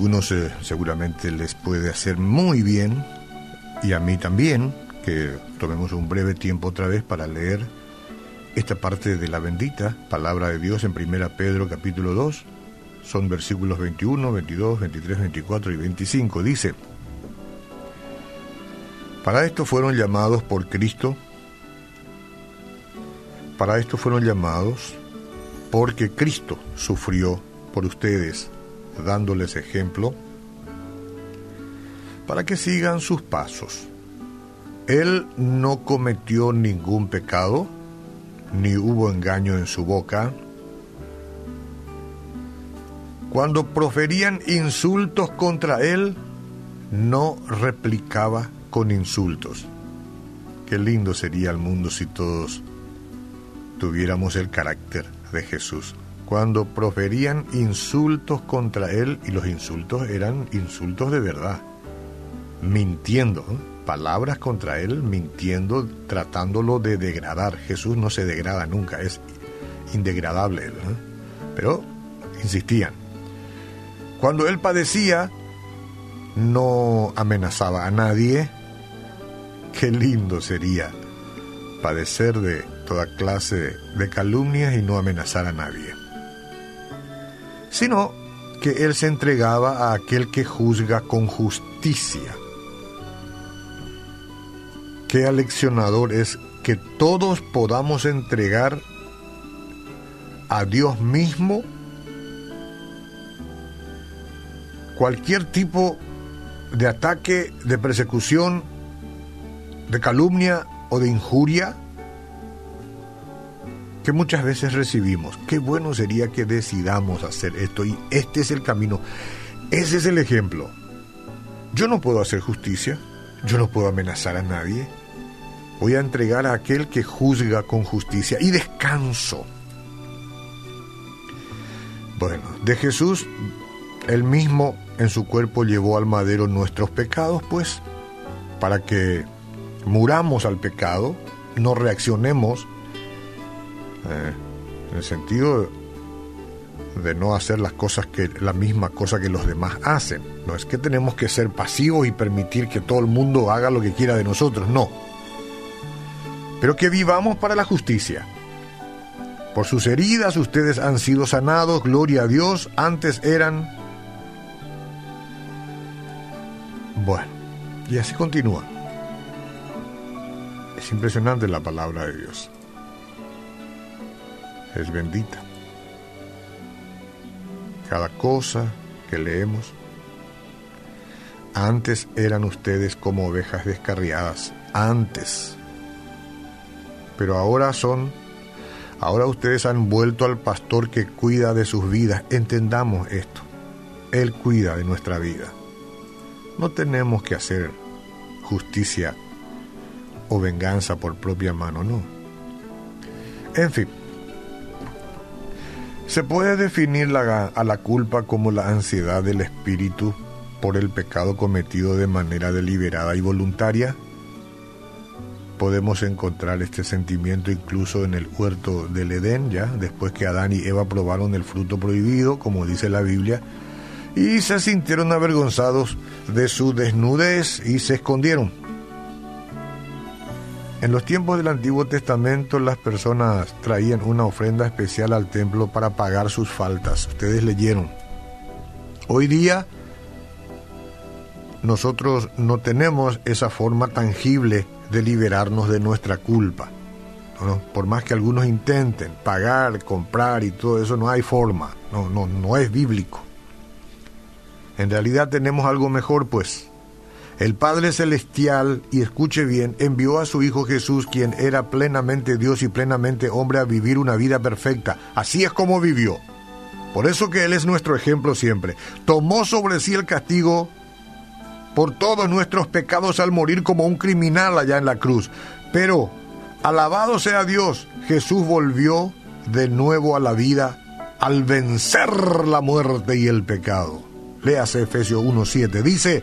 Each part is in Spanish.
algunos eh, seguramente les puede hacer muy bien, y a mí también, que tomemos un breve tiempo otra vez para leer esta parte de la bendita palabra de Dios en 1 Pedro capítulo 2. Son versículos 21, 22, 23, 24 y 25. Dice, para esto fueron llamados por Cristo, para esto fueron llamados porque Cristo sufrió por ustedes, dándoles ejemplo, para que sigan sus pasos. Él no cometió ningún pecado, ni hubo engaño en su boca. Cuando proferían insultos contra él, no replicaba con insultos. Qué lindo sería el mundo si todos tuviéramos el carácter de Jesús. Cuando proferían insultos contra él, y los insultos eran insultos de verdad, mintiendo, palabras contra él, mintiendo, tratándolo de degradar. Jesús no se degrada nunca, es indegradable. Pero insistían. Cuando él padecía, no amenazaba a nadie. Qué lindo sería padecer de toda clase de calumnias y no amenazar a nadie. Sino que él se entregaba a aquel que juzga con justicia. Qué aleccionador es que todos podamos entregar a Dios mismo cualquier tipo de ataque, de persecución, de calumnia o de injuria que muchas veces recibimos. Qué bueno sería que decidamos hacer esto y este es el camino. Ese es el ejemplo. Yo no puedo hacer justicia, yo no puedo amenazar a nadie, voy a entregar a aquel que juzga con justicia y descanso. Bueno, de Jesús, él mismo en su cuerpo llevó al madero nuestros pecados, pues, para que muramos al pecado, no reaccionemos eh, en el sentido de no hacer las cosas que la misma cosa que los demás hacen. No es que tenemos que ser pasivos y permitir que todo el mundo haga lo que quiera de nosotros, no pero que vivamos para la justicia. Por sus heridas ustedes han sido sanados, gloria a Dios, antes eran... Bueno, y así continúa. Es impresionante la palabra de Dios. Es bendita. Cada cosa que leemos. Antes eran ustedes como ovejas descarriadas. Antes pero ahora son, ahora ustedes han vuelto al pastor que cuida de sus vidas. Entendamos esto. Él cuida de nuestra vida. No tenemos que hacer justicia o venganza por propia mano, no. En fin, se puede definir la, a la culpa como la ansiedad del espíritu por el pecado cometido de manera deliberada y voluntaria podemos encontrar este sentimiento incluso en el huerto del Edén, ya después que Adán y Eva probaron el fruto prohibido, como dice la Biblia, y se sintieron avergonzados de su desnudez y se escondieron. En los tiempos del Antiguo Testamento las personas traían una ofrenda especial al templo para pagar sus faltas. Ustedes leyeron. Hoy día nosotros no tenemos esa forma tangible de liberarnos de nuestra culpa. Por más que algunos intenten pagar, comprar y todo eso, no hay forma, no, no, no es bíblico. En realidad tenemos algo mejor, pues. El Padre Celestial, y escuche bien, envió a su Hijo Jesús, quien era plenamente Dios y plenamente hombre, a vivir una vida perfecta. Así es como vivió. Por eso que Él es nuestro ejemplo siempre. Tomó sobre sí el castigo por todos nuestros pecados al morir como un criminal allá en la cruz. Pero, alabado sea Dios, Jesús volvió de nuevo a la vida al vencer la muerte y el pecado. Léase Efesios 1.7. Dice,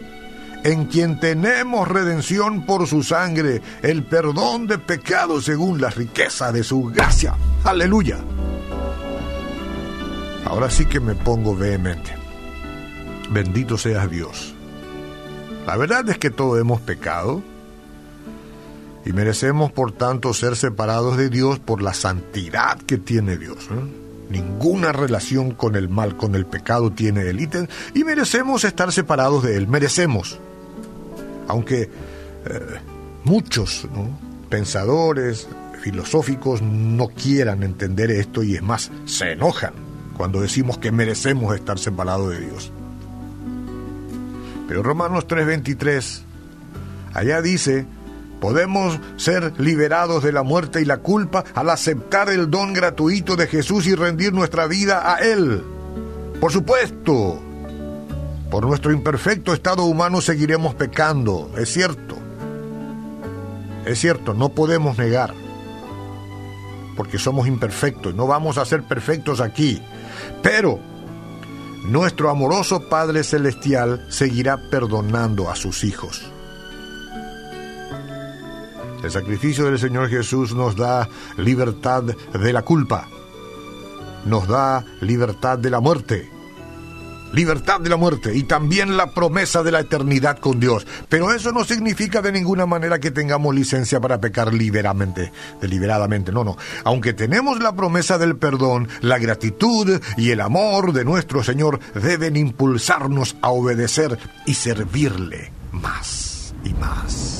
en quien tenemos redención por su sangre, el perdón de pecados según la riqueza de su gracia. Aleluya. Ahora sí que me pongo vehemente. Bendito seas Dios. La verdad es que todos hemos pecado y merecemos por tanto ser separados de Dios por la santidad que tiene Dios. Ninguna relación con el mal, con el pecado tiene el ítem y merecemos estar separados de Él, merecemos. Aunque eh, muchos pensadores filosóficos no quieran entender esto y es más, se enojan cuando decimos que merecemos estar separados de Dios. Pero Romanos 3:23, allá dice, podemos ser liberados de la muerte y la culpa al aceptar el don gratuito de Jesús y rendir nuestra vida a Él. Por supuesto, por nuestro imperfecto estado humano seguiremos pecando, es cierto. Es cierto, no podemos negar, porque somos imperfectos, no vamos a ser perfectos aquí. Pero nuestro amoroso Padre Celestial seguirá perdonando a sus hijos. El sacrificio del Señor Jesús nos da libertad de la culpa, nos da libertad de la muerte, libertad de la muerte y también la promesa de la eternidad con Dios. Pero eso no significa de ninguna manera que tengamos licencia para pecar liberamente, deliberadamente. No, no. Aunque tenemos la promesa del perdón, la gratitud y el amor de nuestro Señor deben impulsarnos a obedecer y servirle más y más.